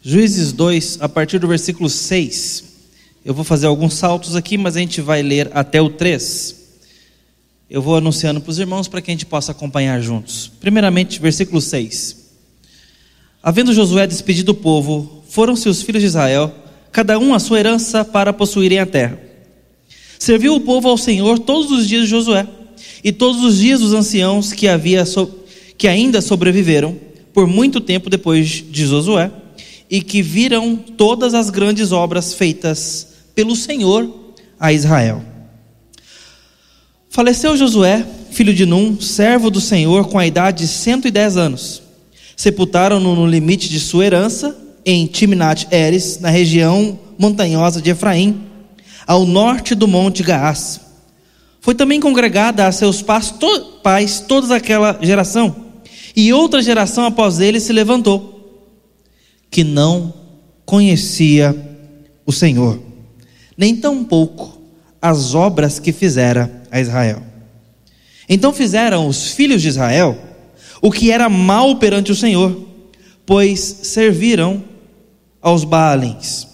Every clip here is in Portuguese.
Juízes 2, a partir do versículo 6. Eu vou fazer alguns saltos aqui, mas a gente vai ler até o 3. Eu vou anunciando para os irmãos para que a gente possa acompanhar juntos. Primeiramente, versículo 6. Havendo Josué despedido o povo, foram-se os filhos de Israel, cada um a sua herança para possuírem a terra. Serviu o povo ao Senhor todos os dias de Josué, e todos os dias dos anciãos que, havia so... que ainda sobreviveram, por muito tempo depois de Josué, e que viram todas as grandes obras feitas pelo Senhor a Israel. Faleceu Josué, filho de Num, servo do Senhor, com a idade de 110 anos. Sepultaram-no no limite de sua herança, em Timnat Eres, na região montanhosa de Efraim, ao norte do monte Gaás. Foi também congregada a seus pais toda aquela geração, e outra geração após ele se levantou, que não conhecia o Senhor, nem tampouco as obras que fizera a Israel. Então fizeram os filhos de Israel o que era mal perante o Senhor, pois serviram aos Baalins.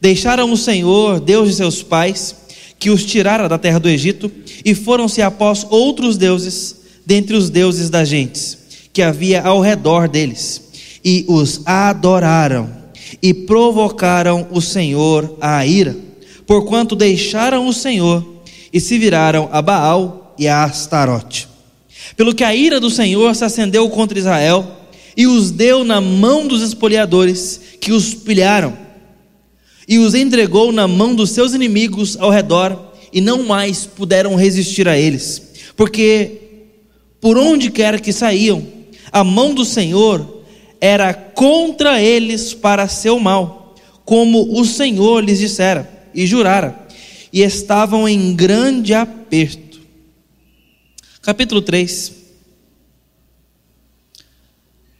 Deixaram o Senhor, Deus de seus pais, que os tirara da terra do Egito, e foram-se após outros deuses, dentre os deuses das gentes, que havia ao redor deles, e os adoraram, e provocaram o Senhor à ira, porquanto deixaram o Senhor e se viraram a Baal e a Astarote. Pelo que a ira do Senhor se acendeu contra Israel e os deu na mão dos espoliadores que os pilharam, e os entregou na mão dos seus inimigos ao redor, e não mais puderam resistir a eles, porque por onde quer que saíam, a mão do Senhor era contra eles para seu mal, como o Senhor lhes dissera e jurara e estavam em grande aperto. Capítulo 3.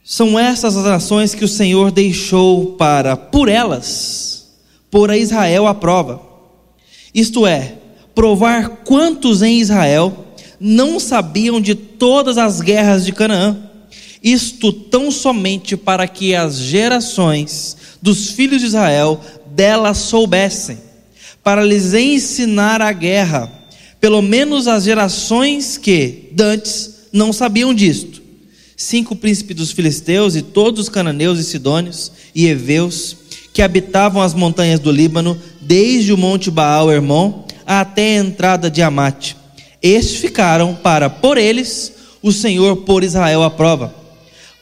São essas as nações que o Senhor deixou para, por elas, pôr a Israel à prova. Isto é, provar quantos em Israel não sabiam de todas as guerras de Canaã. Isto tão somente para que as gerações dos filhos de Israel delas soubessem para lhes ensinar a guerra, pelo menos as gerações que, dantes, não sabiam disto. Cinco príncipes dos filisteus e todos os cananeus e sidônios e heveus que habitavam as montanhas do Líbano, desde o monte Baal Hermon até a entrada de Amate. Estes ficaram para, por eles, o Senhor por Israel à prova,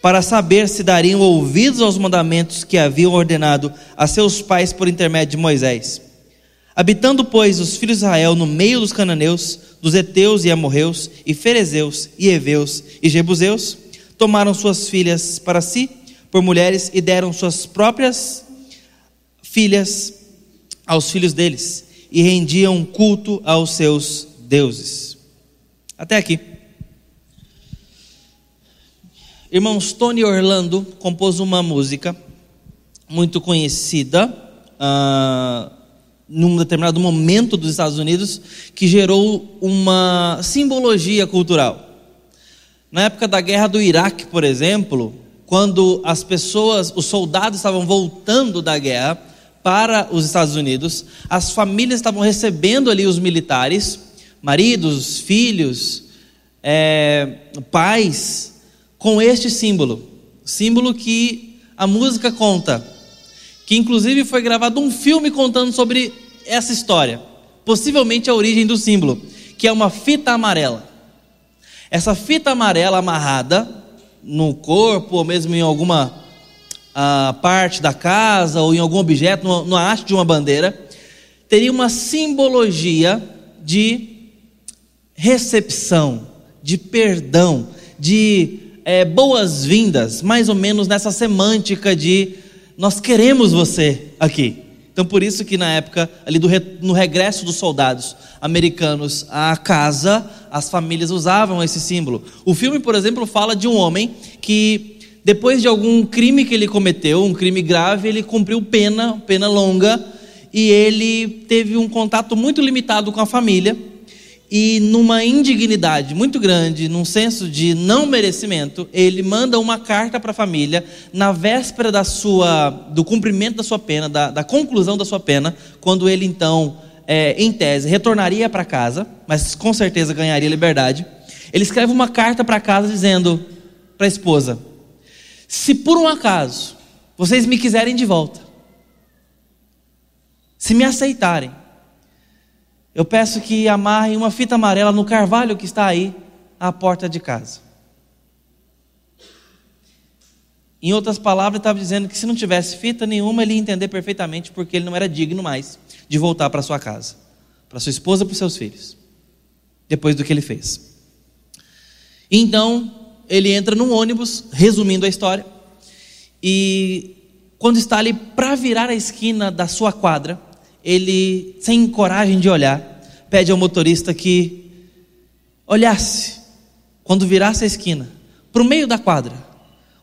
para saber se dariam ouvidos aos mandamentos que haviam ordenado a seus pais por intermédio de Moisés. Habitando, pois, os filhos de Israel no meio dos cananeus, dos heteus e amorreus, e ferezeus, e heveus e jebuseus, tomaram suas filhas para si por mulheres e deram suas próprias filhas aos filhos deles, e rendiam culto aos seus deuses. Até aqui. Irmãos, Tony Orlando compôs uma música muito conhecida. Uh, num determinado momento dos Estados Unidos que gerou uma simbologia cultural. Na época da guerra do Iraque, por exemplo, quando as pessoas, os soldados estavam voltando da guerra para os Estados Unidos, as famílias estavam recebendo ali os militares, maridos, filhos, é, pais, com este símbolo, símbolo que a música conta. Que inclusive foi gravado um filme contando sobre essa história, possivelmente a origem do símbolo, que é uma fita amarela. Essa fita amarela amarrada no corpo ou mesmo em alguma uh, parte da casa ou em algum objeto, no haste de uma bandeira, teria uma simbologia de recepção, de perdão, de é, boas-vindas, mais ou menos nessa semântica de nós queremos você aqui. Então, por isso que na época, ali do, no regresso dos soldados americanos à casa, as famílias usavam esse símbolo. O filme, por exemplo, fala de um homem que, depois de algum crime que ele cometeu, um crime grave, ele cumpriu pena, pena longa, e ele teve um contato muito limitado com a família. E numa indignidade muito grande, num senso de não merecimento, ele manda uma carta para a família na véspera da sua, do cumprimento da sua pena, da, da conclusão da sua pena, quando ele então, é, em tese, retornaria para casa, mas com certeza ganharia liberdade. Ele escreve uma carta para casa dizendo para a esposa: Se por um acaso vocês me quiserem de volta, se me aceitarem, eu peço que amarrem uma fita amarela no carvalho que está aí à porta de casa. Em outras palavras, estava dizendo que se não tivesse fita nenhuma, ele ia entender perfeitamente porque ele não era digno mais de voltar para sua casa, para sua esposa, para seus filhos, depois do que ele fez. Então, ele entra num ônibus, resumindo a história, e quando está ali para virar a esquina da sua quadra, ele, sem coragem de olhar, pede ao motorista que olhasse, quando virasse a esquina, para o meio da quadra,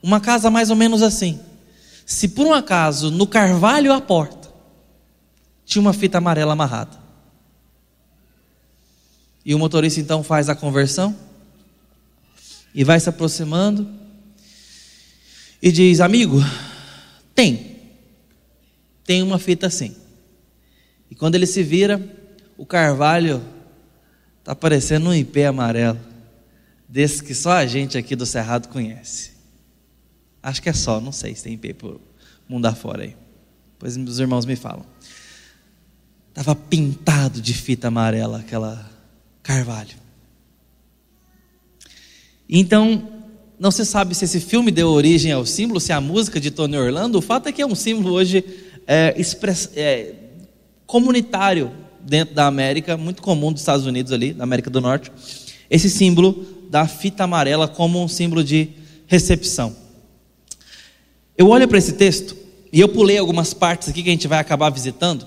uma casa mais ou menos assim. Se por um acaso no carvalho à porta tinha uma fita amarela amarrada. E o motorista então faz a conversão e vai se aproximando e diz: Amigo, tem, tem uma fita assim. E quando ele se vira, o carvalho está parecendo um ipê amarelo, desse que só a gente aqui do Cerrado conhece. Acho que é só, não sei se tem ipê por mundo afora aí. Pois os irmãos me falam. Estava pintado de fita amarela aquela carvalho. Então, não se sabe se esse filme deu origem ao símbolo, se a música de Tony Orlando. O fato é que é um símbolo hoje é, express, é, comunitário dentro da América, muito comum dos Estados Unidos ali, da América do Norte, esse símbolo da fita amarela como um símbolo de recepção. Eu olho para esse texto e eu pulei algumas partes aqui que a gente vai acabar visitando,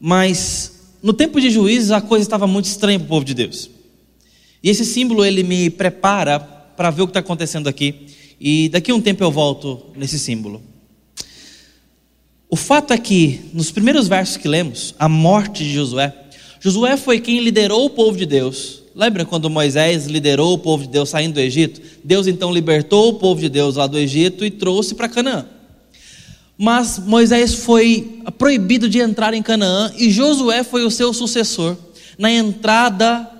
mas no tempo de juízes a coisa estava muito estranha para o povo de Deus. E esse símbolo ele me prepara para ver o que está acontecendo aqui. E daqui a um tempo eu volto nesse símbolo. O fato é que, nos primeiros versos que lemos, a morte de Josué, Josué foi quem liderou o povo de Deus. Lembra quando Moisés liderou o povo de Deus saindo do Egito? Deus então libertou o povo de Deus lá do Egito e trouxe para Canaã. Mas Moisés foi proibido de entrar em Canaã e Josué foi o seu sucessor na entrada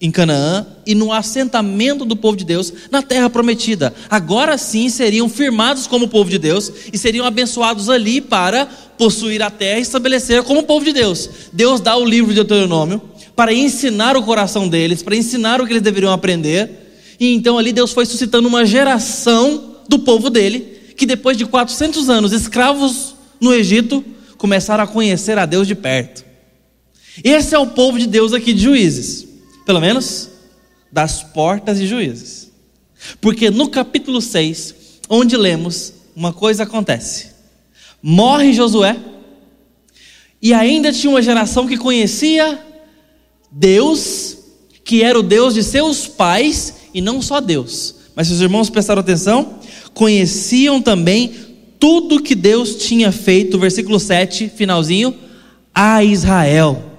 em Canaã e no assentamento do povo de Deus na terra prometida. Agora sim seriam firmados como povo de Deus e seriam abençoados ali para possuir a terra e estabelecer como povo de Deus. Deus dá o livro de Deuteronômio para ensinar o coração deles, para ensinar o que eles deveriam aprender. E então ali Deus foi suscitando uma geração do povo dele que depois de 400 anos escravos no Egito começaram a conhecer a Deus de perto. Esse é o povo de Deus aqui de Juízes pelo menos, das portas de juízes. Porque no capítulo 6, onde lemos, uma coisa acontece: morre Josué, e ainda tinha uma geração que conhecia Deus, que era o Deus de seus pais, e não só Deus, mas se os irmãos prestaram atenção, conheciam também tudo que Deus tinha feito, versículo 7, finalzinho, a Israel.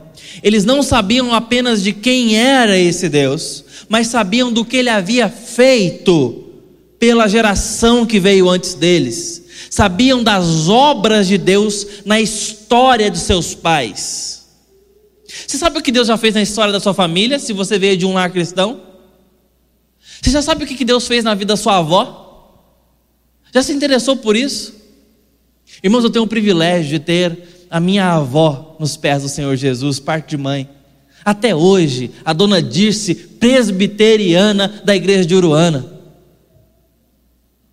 Eles não sabiam apenas de quem era esse Deus, mas sabiam do que ele havia feito pela geração que veio antes deles. Sabiam das obras de Deus na história de seus pais. Você sabe o que Deus já fez na história da sua família, se você veio de um lar cristão? Você já sabe o que Deus fez na vida da sua avó? Já se interessou por isso? Irmãos, eu tenho o privilégio de ter a minha avó nos pés do Senhor Jesus, parte de mãe. Até hoje, a dona Dirce, presbiteriana da igreja de Uruana.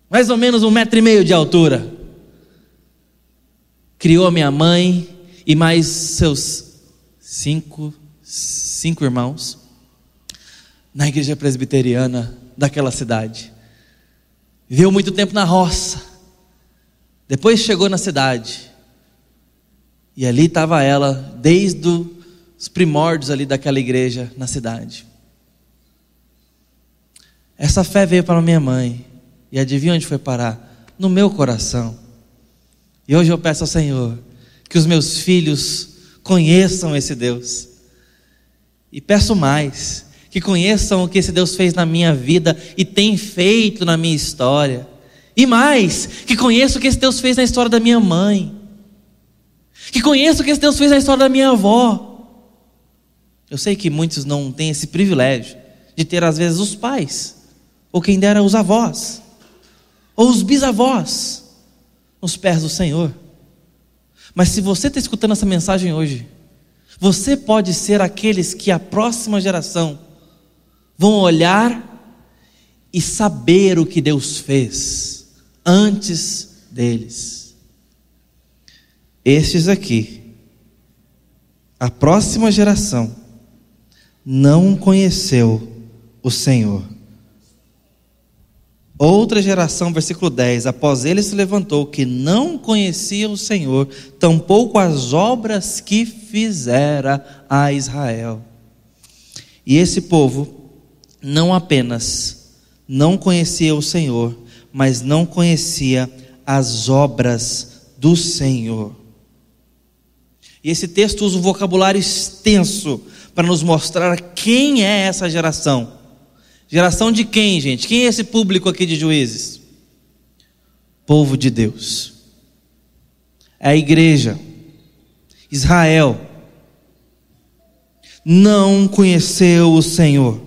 Mais ou menos um metro e meio de altura. Criou a minha mãe e mais seus cinco, cinco irmãos na igreja presbiteriana daquela cidade. Viveu muito tempo na roça. Depois chegou na cidade e ali estava ela, desde os primórdios ali daquela igreja na cidade. Essa fé veio para minha mãe. E adivinha onde foi parar? No meu coração. E hoje eu peço ao Senhor que os meus filhos conheçam esse Deus. E peço mais, que conheçam o que esse Deus fez na minha vida e tem feito na minha história. E mais, que conheçam o que esse Deus fez na história da minha mãe. Que conheçam o que esse Deus fez na história da minha avó. Eu sei que muitos não têm esse privilégio de ter, às vezes, os pais, ou quem dera os avós, ou os bisavós, nos pés do Senhor. Mas se você está escutando essa mensagem hoje, você pode ser aqueles que a próxima geração vão olhar e saber o que Deus fez antes deles. Estes aqui, a próxima geração, não conheceu o Senhor. Outra geração, versículo 10: Após ele se levantou, que não conhecia o Senhor, tampouco as obras que fizera a Israel. E esse povo não apenas não conhecia o Senhor, mas não conhecia as obras do Senhor. E esse texto usa um vocabulário extenso para nos mostrar quem é essa geração. Geração de quem, gente? Quem é esse público aqui de juízes? Povo de Deus. É a igreja. Israel. Não conheceu o Senhor.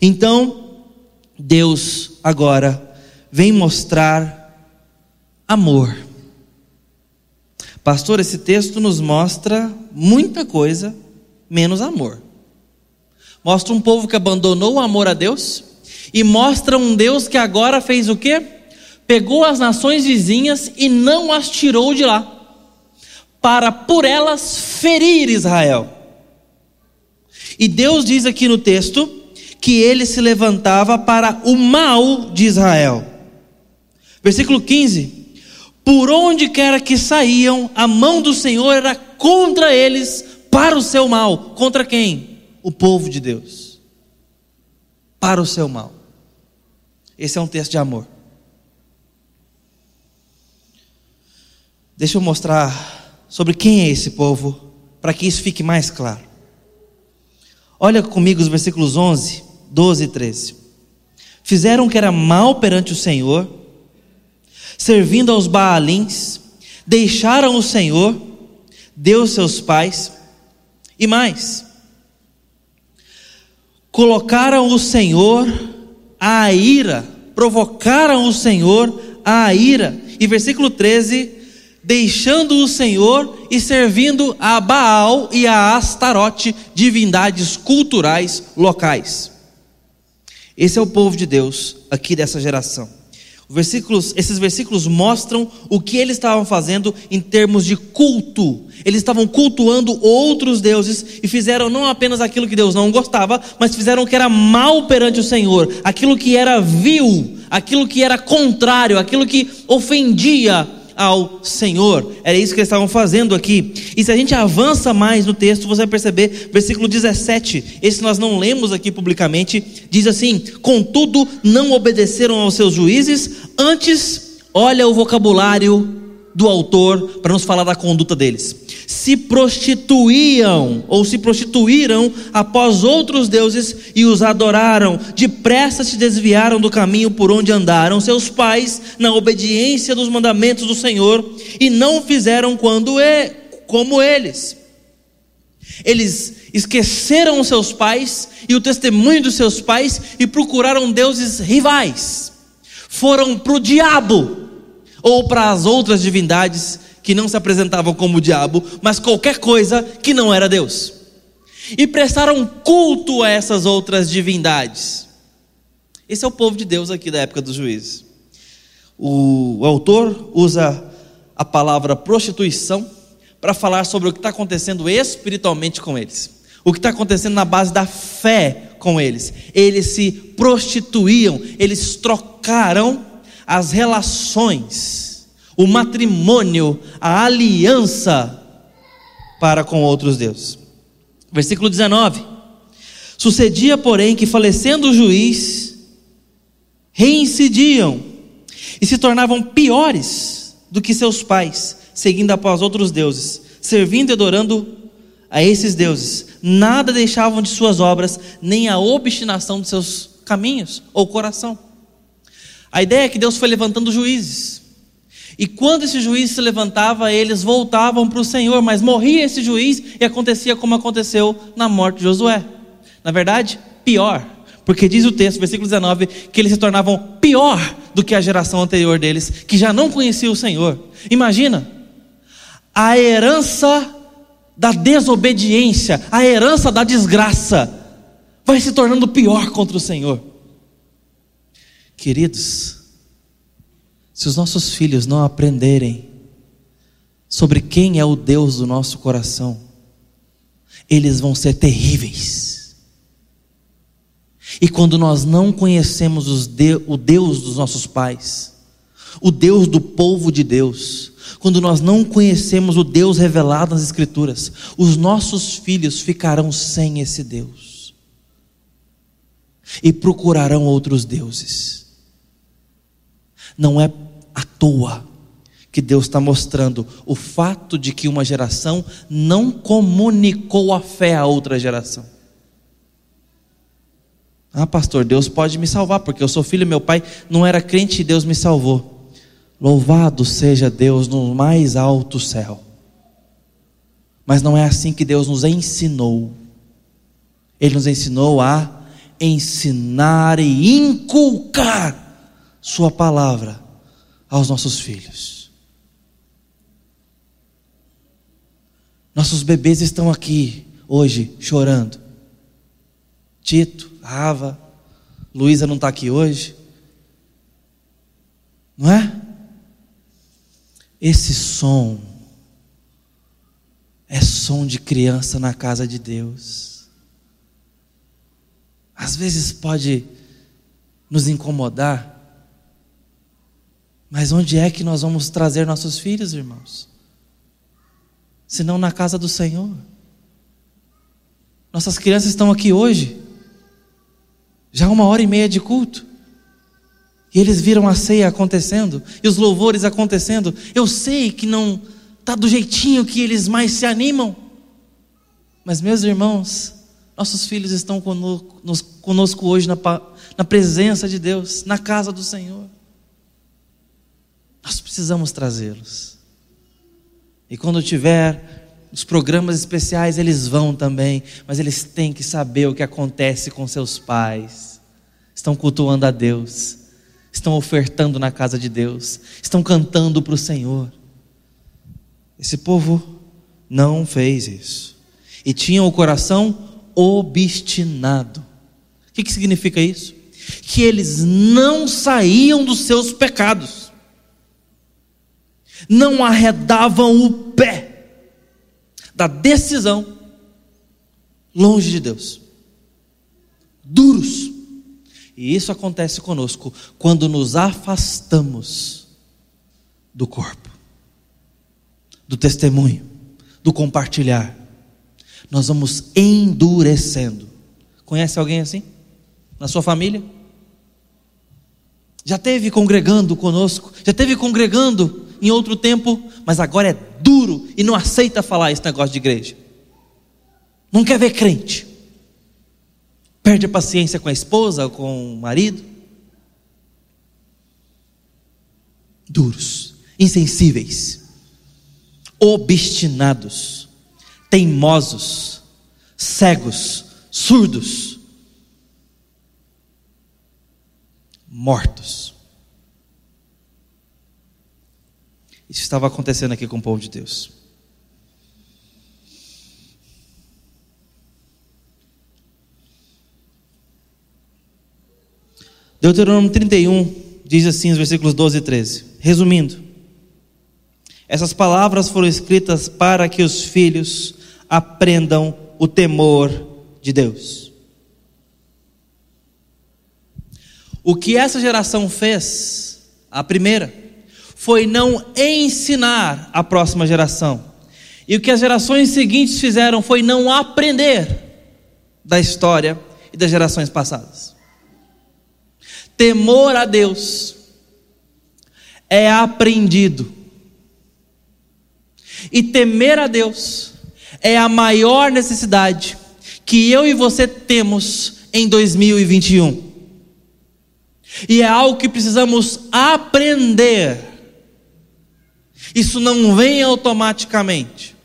Então, Deus agora vem mostrar amor. Pastor, esse texto nos mostra muita coisa, menos amor. Mostra um povo que abandonou o amor a Deus e mostra um Deus que agora fez o quê? Pegou as nações vizinhas e não as tirou de lá, para por elas ferir Israel. E Deus diz aqui no texto que ele se levantava para o mal de Israel. Versículo 15: Por onde quer que saíam, a mão do Senhor era contra eles para o seu mal. Contra quem? o povo de Deus para o seu mal. Esse é um texto de amor. Deixa eu mostrar sobre quem é esse povo, para que isso fique mais claro. Olha comigo os versículos 11, 12 e 13. Fizeram o que era mal perante o Senhor, servindo aos Baalins, deixaram o Senhor, Deus seus pais, e mais, colocaram o Senhor à ira, provocaram o Senhor à ira. E versículo 13: deixando o Senhor e servindo a Baal e a Astarote, divindades culturais locais. Esse é o povo de Deus aqui dessa geração. Versículos, esses versículos mostram o que eles estavam fazendo em termos de culto. Eles estavam cultuando outros deuses e fizeram não apenas aquilo que Deus não gostava, mas fizeram o que era mal perante o Senhor, aquilo que era vil, aquilo que era contrário, aquilo que ofendia ao Senhor. Era isso que eles estavam fazendo aqui. E se a gente avança mais no texto, você vai perceber, versículo 17, esse nós não lemos aqui publicamente, diz assim: Contudo, não obedeceram aos seus juízes, antes, olha o vocabulário do autor para nos falar da conduta deles se prostituíam ou se prostituíram após outros deuses e os adoraram. Depressa se desviaram do caminho por onde andaram seus pais na obediência dos mandamentos do Senhor e não fizeram quando é como eles. Eles esqueceram os seus pais e o testemunho dos seus pais e procuraram deuses rivais. Foram para o diabo ou para as outras divindades que não se apresentavam como o diabo, mas qualquer coisa que não era Deus. E prestaram culto a essas outras divindades. Esse é o povo de Deus aqui da época dos juízes. O, autor usa a palavra prostituição para falar sobre o que está acontecendo espiritualmente com eles. O que está acontecendo na base da fé com eles. Eles se prostituíam, eles trocaram as relações o matrimônio, a aliança para com outros deuses. Versículo 19: Sucedia, porém, que falecendo o juiz, reincidiam e se tornavam piores do que seus pais, seguindo após outros deuses, servindo e adorando a esses deuses, nada deixavam de suas obras, nem a obstinação de seus caminhos ou coração. A ideia é que Deus foi levantando juízes. E quando esse juiz se levantava, eles voltavam para o Senhor, mas morria esse juiz e acontecia como aconteceu na morte de Josué. Na verdade, pior, porque diz o texto, versículo 19, que eles se tornavam pior do que a geração anterior deles, que já não conhecia o Senhor. Imagina, a herança da desobediência, a herança da desgraça, vai se tornando pior contra o Senhor. Queridos, se os nossos filhos não aprenderem sobre quem é o Deus do nosso coração, eles vão ser terríveis. E quando nós não conhecemos de, o Deus dos nossos pais, o Deus do povo de Deus, quando nós não conhecemos o Deus revelado nas Escrituras, os nossos filhos ficarão sem esse Deus e procurarão outros deuses. Não é à toa que Deus está mostrando o fato de que uma geração não comunicou a fé a outra geração. Ah, pastor, Deus pode me salvar, porque eu sou filho, meu pai não era crente e Deus me salvou. Louvado seja Deus no mais alto céu. Mas não é assim que Deus nos ensinou. Ele nos ensinou a ensinar e inculcar Sua palavra aos nossos filhos. Nossos bebês estão aqui hoje chorando. Tito, Rava, Luísa não está aqui hoje. Não é? Esse som é som de criança na casa de Deus. Às vezes pode nos incomodar, mas onde é que nós vamos trazer nossos filhos, irmãos? Se não na casa do Senhor. Nossas crianças estão aqui hoje, já uma hora e meia de culto. E eles viram a ceia acontecendo e os louvores acontecendo. Eu sei que não está do jeitinho que eles mais se animam. Mas, meus irmãos, nossos filhos estão conosco, conosco hoje na, na presença de Deus, na casa do Senhor. Nós precisamos trazê-los. E quando tiver os programas especiais, eles vão também, mas eles têm que saber o que acontece com seus pais. Estão cultuando a Deus, estão ofertando na casa de Deus, estão cantando para o Senhor. Esse povo não fez isso. E tinham o coração obstinado. O que, que significa isso? Que eles não saíam dos seus pecados não arredavam o pé da decisão longe de Deus. Duros. E isso acontece conosco quando nos afastamos do corpo, do testemunho, do compartilhar. Nós vamos endurecendo. Conhece alguém assim? Na sua família? Já teve congregando conosco? Já teve congregando em outro tempo, mas agora é duro e não aceita falar esse negócio de igreja. Não quer ver crente. Perde a paciência com a esposa, com o marido. Duros, insensíveis, obstinados, teimosos, cegos, surdos, mortos. Isso estava acontecendo aqui com o povo de Deus. Deuteronômio 31 diz assim, os versículos 12 e 13. Resumindo, essas palavras foram escritas para que os filhos aprendam o temor de Deus. O que essa geração fez, a primeira, foi não ensinar a próxima geração. E o que as gerações seguintes fizeram foi não aprender da história e das gerações passadas. Temor a Deus é aprendido. E temer a Deus é a maior necessidade que eu e você temos em 2021. E é algo que precisamos aprender. Isso não vem automaticamente.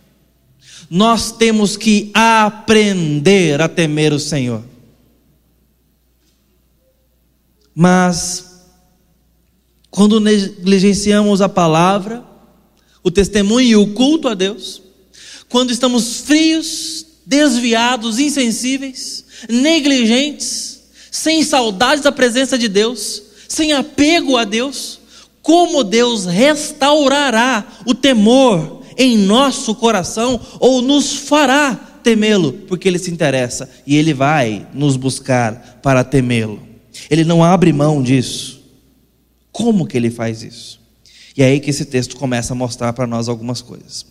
Nós temos que aprender a temer o Senhor. Mas, quando negligenciamos a palavra, o testemunho e o culto a Deus, quando estamos frios, desviados, insensíveis, negligentes, sem saudades da presença de Deus, sem apego a Deus, como Deus restaurará o temor em nosso coração ou nos fará temê-lo, porque Ele se interessa e Ele vai nos buscar para temê-lo. Ele não abre mão disso. Como que Ele faz isso? E é aí que esse texto começa a mostrar para nós algumas coisas.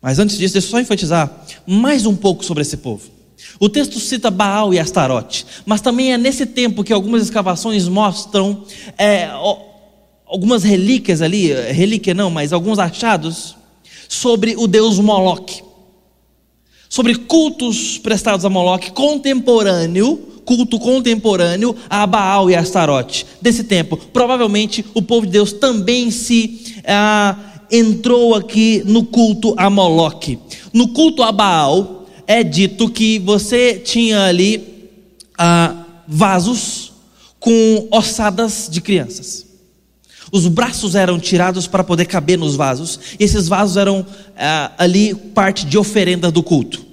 Mas antes disso, deixa eu só enfatizar mais um pouco sobre esse povo. O texto cita Baal e Astarote, mas também é nesse tempo que algumas escavações mostram é, algumas relíquias ali, relíquia não, mas alguns achados sobre o deus Moloque, sobre cultos prestados a Moloque contemporâneo, culto contemporâneo a Baal e Astarote desse tempo. Provavelmente o povo de Deus também se ah, entrou aqui no culto a Moloque. No culto a Baal é dito que você tinha ali ah, vasos com ossadas de crianças. Os braços eram tirados para poder caber nos vasos, e esses vasos eram ah, ali parte de oferenda do culto.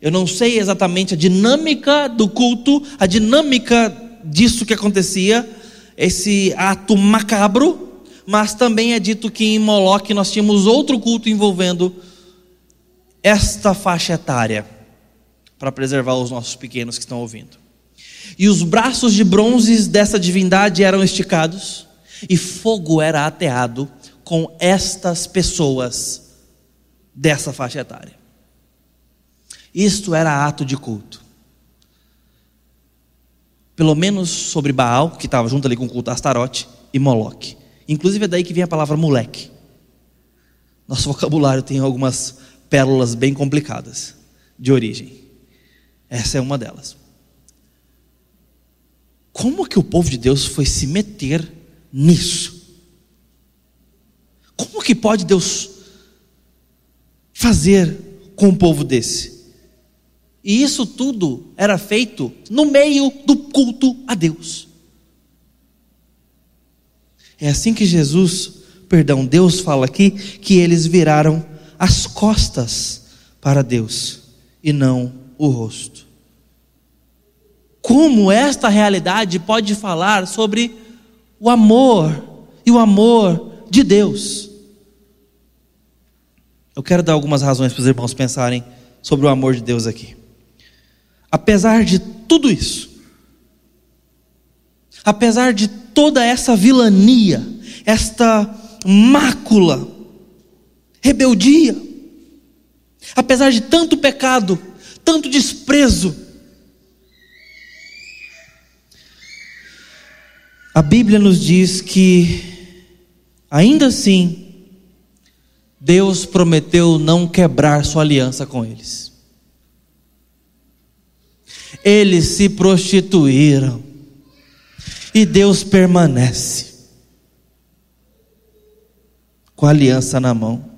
Eu não sei exatamente a dinâmica do culto, a dinâmica disso que acontecia, esse ato macabro, mas também é dito que em Moloque nós tínhamos outro culto envolvendo esta faixa etária, para preservar os nossos pequenos que estão ouvindo. E os braços de bronze dessa divindade eram esticados, e fogo era ateado com estas pessoas dessa faixa etária. Isto era ato de culto. Pelo menos sobre Baal, que estava junto ali com o culto Astarote, e Moloque. Inclusive é daí que vem a palavra moleque. Nosso vocabulário tem algumas pérolas bem complicadas de origem. Essa é uma delas. Como que o povo de Deus foi se meter nisso? Como que pode Deus fazer com um povo desse? E isso tudo era feito no meio do culto a Deus. É assim que Jesus, perdão, Deus fala aqui que eles viraram as costas para Deus e não o rosto. Como esta realidade pode falar sobre o amor e o amor de Deus? Eu quero dar algumas razões para os irmãos pensarem sobre o amor de Deus aqui. Apesar de tudo isso, apesar de toda essa vilania, esta mácula, rebeldia, apesar de tanto pecado, tanto desprezo, a Bíblia nos diz que, ainda assim, Deus prometeu não quebrar sua aliança com eles. Eles se prostituíram, e Deus permanece com a aliança na mão.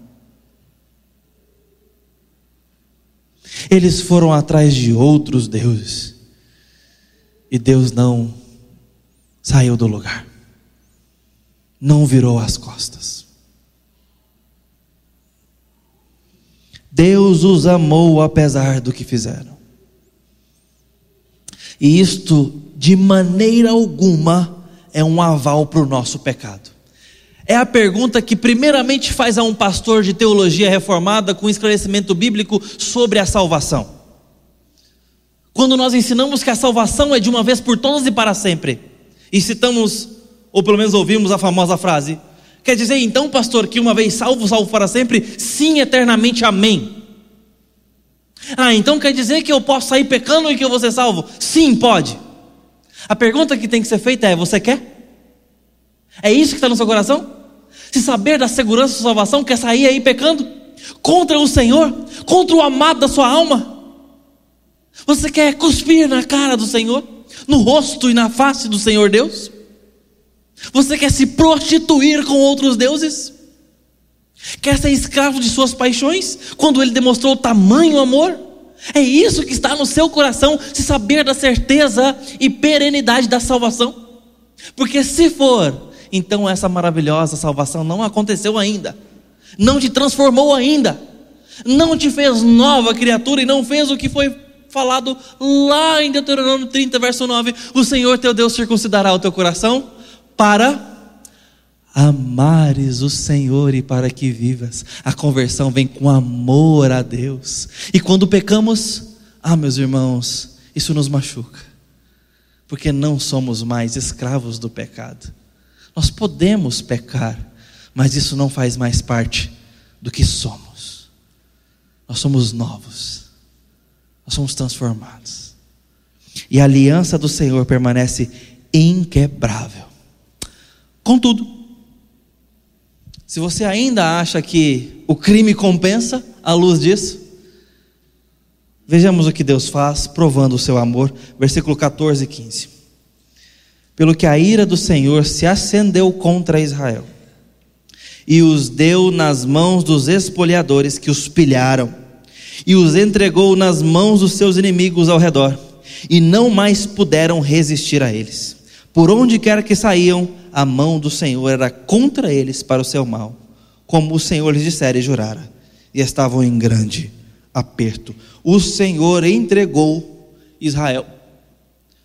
Eles foram atrás de outros deuses, e Deus não saiu do lugar, não virou as costas. Deus os amou apesar do que fizeram. E isto de maneira alguma é um aval para o nosso pecado. É a pergunta que primeiramente faz a um pastor de teologia reformada com esclarecimento bíblico sobre a salvação. Quando nós ensinamos que a salvação é de uma vez por todas e para sempre, e citamos, ou pelo menos ouvimos a famosa frase, quer dizer então, pastor, que uma vez salvo, salvo para sempre? Sim, eternamente, amém. Ah, então quer dizer que eu posso sair pecando e que eu vou ser salvo? Sim, pode. A pergunta que tem que ser feita é: você quer? É isso que está no seu coração? Se saber da segurança da salvação, quer sair aí pecando? Contra o Senhor? Contra o amado da sua alma? Você quer cuspir na cara do Senhor? No rosto e na face do Senhor Deus? Você quer se prostituir com outros deuses? Quer ser escravo de suas paixões? Quando ele demonstrou tamanho amor? É isso que está no seu coração, se saber da certeza e perenidade da salvação? Porque se for, então essa maravilhosa salvação não aconteceu ainda, não te transformou ainda, não te fez nova criatura e não fez o que foi falado lá em Deuteronômio 30, verso 9: O Senhor teu Deus circuncidará o teu coração para amares o Senhor e para que vivas. A conversão vem com amor a Deus. E quando pecamos, ah, meus irmãos, isso nos machuca. Porque não somos mais escravos do pecado. Nós podemos pecar, mas isso não faz mais parte do que somos. Nós somos novos. Nós somos transformados. E a aliança do Senhor permanece inquebrável. Contudo, se você ainda acha que o crime compensa à luz disso, vejamos o que Deus faz, provando o seu amor, versículo 14 e 15. Pelo que a ira do Senhor se acendeu contra Israel, e os deu nas mãos dos espoliadores que os pilharam, e os entregou nas mãos dos seus inimigos ao redor, e não mais puderam resistir a eles. Por onde quer que saíam, a mão do Senhor era contra eles para o seu mal, como o Senhor lhes dissera e jurara, e estavam em grande aperto. O Senhor entregou Israel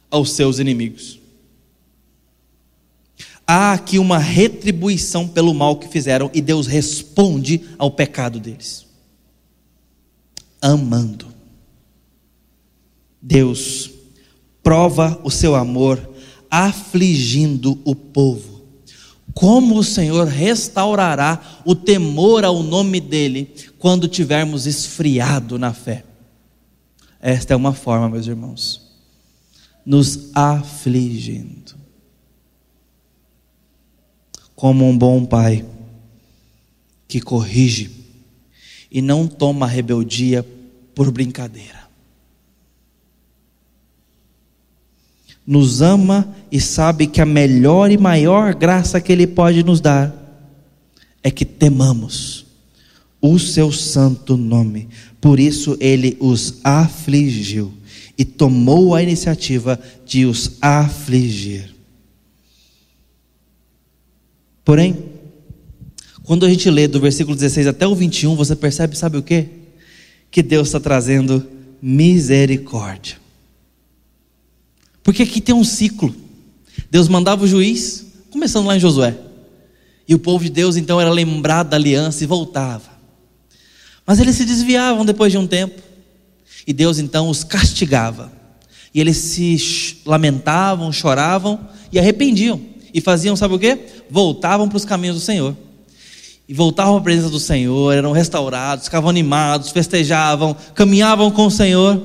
aos seus inimigos. Há aqui uma retribuição pelo mal que fizeram, e Deus responde ao pecado deles, amando. Deus prova o seu amor afligindo o povo. Como o Senhor restaurará o temor ao nome dEle quando tivermos esfriado na fé? Esta é uma forma, meus irmãos, nos afligindo. Como um bom pai que corrige e não toma rebeldia por brincadeira. nos ama e sabe que a melhor e maior graça que Ele pode nos dar é que temamos o seu santo nome. Por isso Ele os afligiu e tomou a iniciativa de os afligir. Porém, quando a gente lê do versículo 16 até o 21, você percebe, sabe o que? Que Deus está trazendo misericórdia. Porque aqui tem um ciclo. Deus mandava o juiz, começando lá em Josué. E o povo de Deus então era lembrado da aliança e voltava. Mas eles se desviavam depois de um tempo. E Deus então os castigava. E eles se lamentavam, choravam e arrependiam. E faziam, sabe o que? Voltavam para os caminhos do Senhor. E voltavam à presença do Senhor, eram restaurados, ficavam animados, festejavam, caminhavam com o Senhor,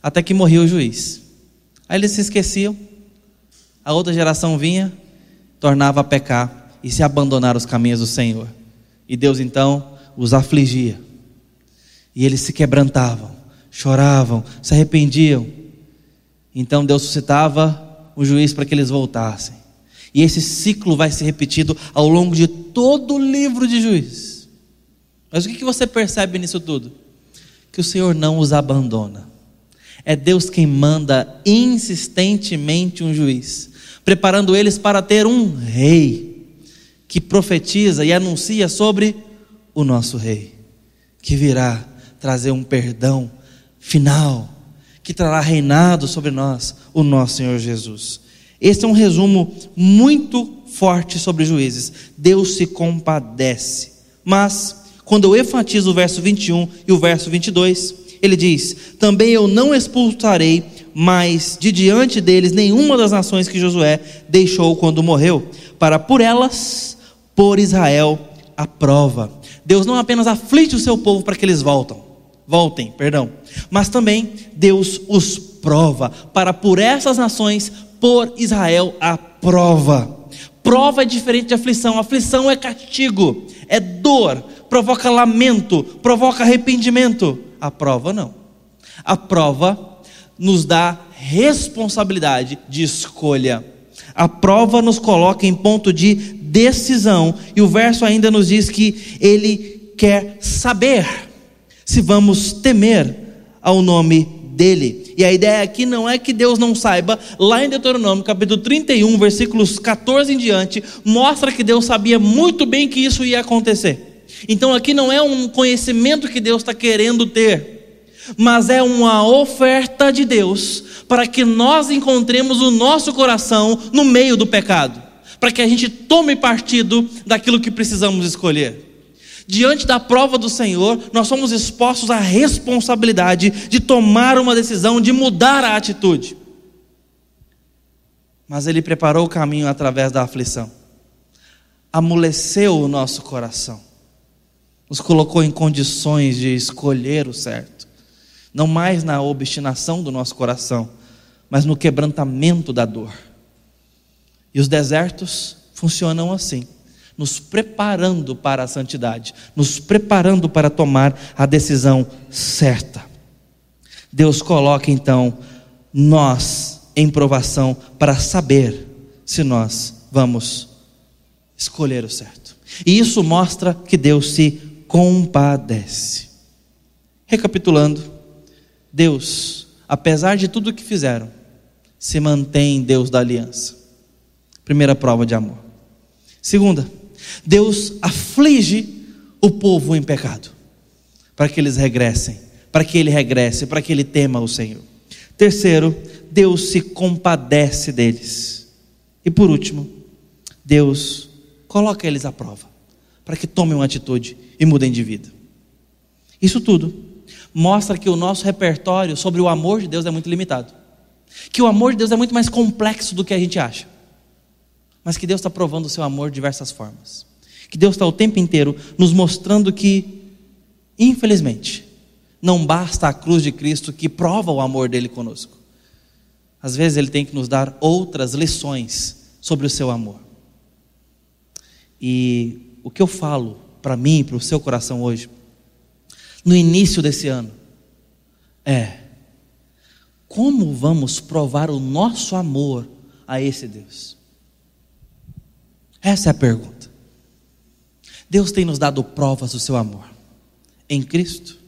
até que morreu o juiz. Aí eles se esqueciam, a outra geração vinha, tornava a pecar e se abandonar os caminhos do Senhor. E Deus então os afligia. E eles se quebrantavam, choravam, se arrependiam. Então Deus suscitava o juiz para que eles voltassem. E esse ciclo vai ser repetido ao longo de todo o livro de Juízes. Mas o que você percebe nisso tudo? Que o Senhor não os abandona. É Deus quem manda insistentemente um juiz, preparando eles para ter um rei que profetiza e anuncia sobre o nosso rei, que virá trazer um perdão final, que trará reinado sobre nós, o nosso Senhor Jesus. Este é um resumo muito forte sobre juízes. Deus se compadece. Mas, quando eu enfatizo o verso 21 e o verso 22, ele diz: Também eu não expulsarei mais de diante deles nenhuma das nações que Josué deixou quando morreu, para por elas por Israel a prova. Deus não apenas aflige o seu povo para que eles voltem, voltem, perdão, mas também Deus os prova para por essas nações por Israel a prova. Prova é diferente de aflição. Aflição é castigo, é dor, provoca lamento, provoca arrependimento. A prova não. A prova nos dá responsabilidade de escolha. A prova nos coloca em ponto de decisão, e o verso ainda nos diz que ele quer saber se vamos temer ao nome dele. E a ideia aqui não é que Deus não saiba, lá em Deuteronômio, capítulo 31, versículos 14 em diante, mostra que Deus sabia muito bem que isso ia acontecer. Então aqui não é um conhecimento que Deus está querendo ter, mas é uma oferta de Deus para que nós encontremos o nosso coração no meio do pecado, para que a gente tome partido daquilo que precisamos escolher. Diante da prova do Senhor, nós somos expostos à responsabilidade de tomar uma decisão, de mudar a atitude. Mas Ele preparou o caminho através da aflição, amoleceu o nosso coração, nos colocou em condições de escolher o certo, não mais na obstinação do nosso coração, mas no quebrantamento da dor. E os desertos funcionam assim nos preparando para a santidade, nos preparando para tomar a decisão certa. Deus coloca então nós em provação para saber se nós vamos escolher o certo. E isso mostra que Deus se compadece. Recapitulando, Deus, apesar de tudo que fizeram, se mantém Deus da aliança. Primeira prova de amor. Segunda, Deus aflige o povo em pecado, para que eles regressem, para que ele regresse, para que ele tema o Senhor. Terceiro, Deus se compadece deles. E por último, Deus coloca eles à prova, para que tomem uma atitude e mudem de vida. Isso tudo mostra que o nosso repertório sobre o amor de Deus é muito limitado. Que o amor de Deus é muito mais complexo do que a gente acha mas que Deus está provando o seu amor de diversas formas. Que Deus está o tempo inteiro nos mostrando que, infelizmente, não basta a cruz de Cristo que prova o amor dele conosco. Às vezes ele tem que nos dar outras lições sobre o seu amor. E o que eu falo para mim, para o seu coração hoje, no início desse ano, é: como vamos provar o nosso amor a esse Deus? Essa é a pergunta. Deus tem nos dado provas do seu amor em Cristo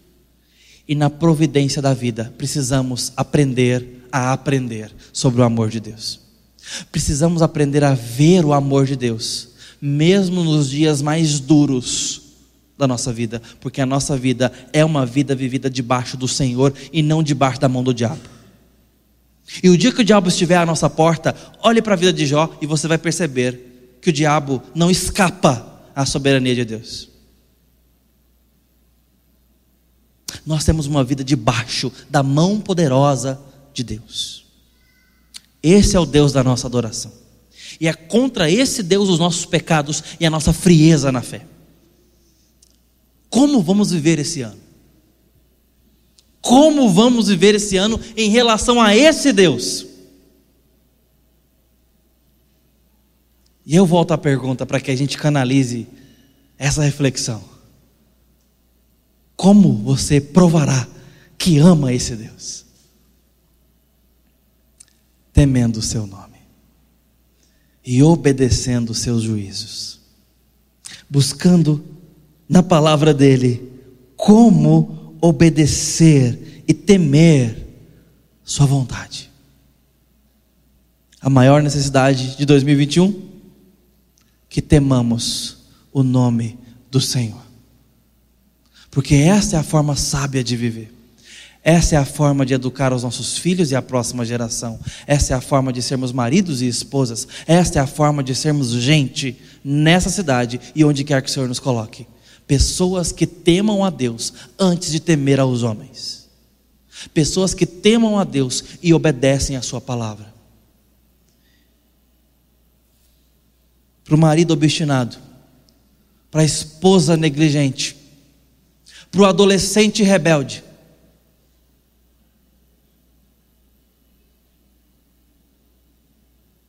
e na providência da vida. Precisamos aprender a aprender sobre o amor de Deus. Precisamos aprender a ver o amor de Deus, mesmo nos dias mais duros da nossa vida, porque a nossa vida é uma vida vivida debaixo do Senhor e não debaixo da mão do diabo. E o dia que o diabo estiver à nossa porta, olhe para a vida de Jó e você vai perceber que o diabo não escapa à soberania de Deus. Nós temos uma vida debaixo da mão poderosa de Deus. Esse é o Deus da nossa adoração. E é contra esse Deus os nossos pecados e a nossa frieza na fé. Como vamos viver esse ano? Como vamos viver esse ano em relação a esse Deus? E eu volto à pergunta para que a gente canalize essa reflexão. Como você provará que ama esse Deus? Temendo o seu nome e obedecendo os seus juízos, buscando na palavra dele como obedecer e temer sua vontade. A maior necessidade de 2021 que temamos o nome do Senhor. Porque essa é a forma sábia de viver. Essa é a forma de educar os nossos filhos e a próxima geração. Essa é a forma de sermos maridos e esposas. Esta é a forma de sermos gente nessa cidade e onde quer que o Senhor nos coloque. Pessoas que temam a Deus antes de temer aos homens. Pessoas que temam a Deus e obedecem a Sua palavra. Para o marido obstinado, para a esposa negligente, para o adolescente rebelde.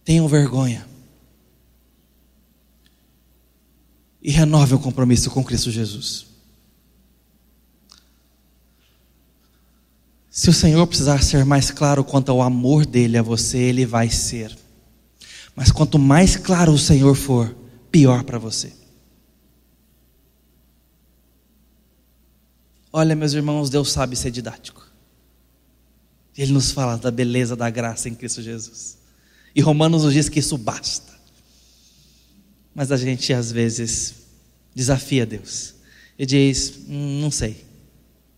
Tenham vergonha. E renove o compromisso com Cristo Jesus. Se o Senhor precisar ser mais claro quanto ao amor dele a você, ele vai ser. Mas quanto mais claro o Senhor for, pior para você. Olha, meus irmãos, Deus sabe ser didático. Ele nos fala da beleza da graça em Cristo Jesus. E Romanos nos diz que isso basta. Mas a gente às vezes desafia Deus e diz: hum, não sei,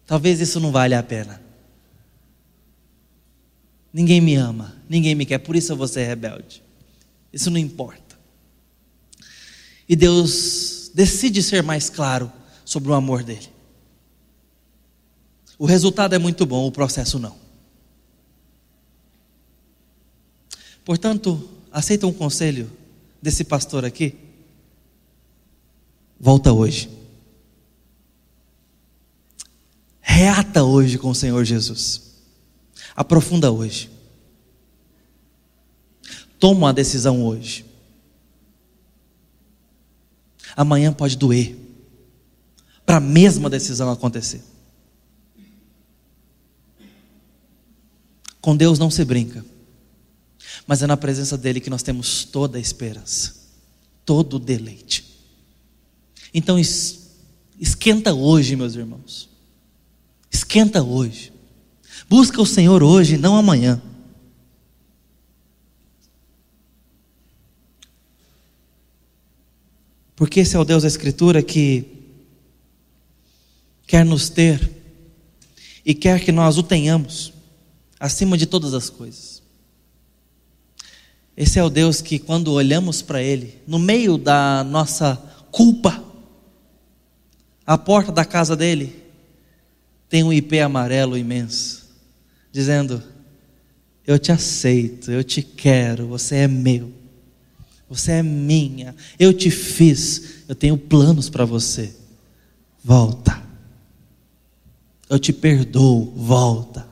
talvez isso não valha a pena. Ninguém me ama, ninguém me quer, por isso eu vou ser rebelde. Isso não importa. E Deus decide ser mais claro sobre o amor dele. O resultado é muito bom, o processo não. Portanto, aceita um conselho desse pastor aqui? Volta hoje. Reata hoje com o Senhor Jesus. Aprofunda hoje. Toma uma decisão hoje. Amanhã pode doer. Para a mesma decisão acontecer. Com Deus não se brinca. Mas é na presença dele que nós temos toda a esperança, todo o deleite. Então esquenta hoje, meus irmãos. Esquenta hoje. Busca o Senhor hoje, não amanhã. Porque esse é o Deus da Escritura que quer nos ter e quer que nós o tenhamos acima de todas as coisas. Esse é o Deus que, quando olhamos para Ele, no meio da nossa culpa, a porta da casa dele tem um IP amarelo imenso, dizendo: Eu te aceito, eu te quero, você é meu. Você é minha, eu te fiz, eu tenho planos para você. Volta. Eu te perdoo, volta.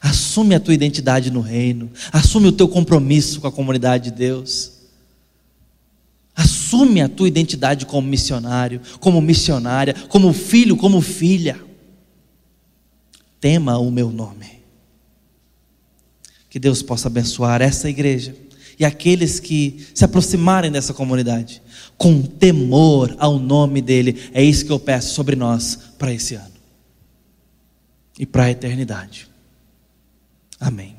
Assume a tua identidade no reino, assume o teu compromisso com a comunidade de Deus. Assume a tua identidade como missionário, como missionária, como filho, como filha. Tema o meu nome. Que Deus possa abençoar essa igreja e aqueles que se aproximarem dessa comunidade com temor ao nome dele. É isso que eu peço sobre nós para esse ano e para a eternidade. Amém.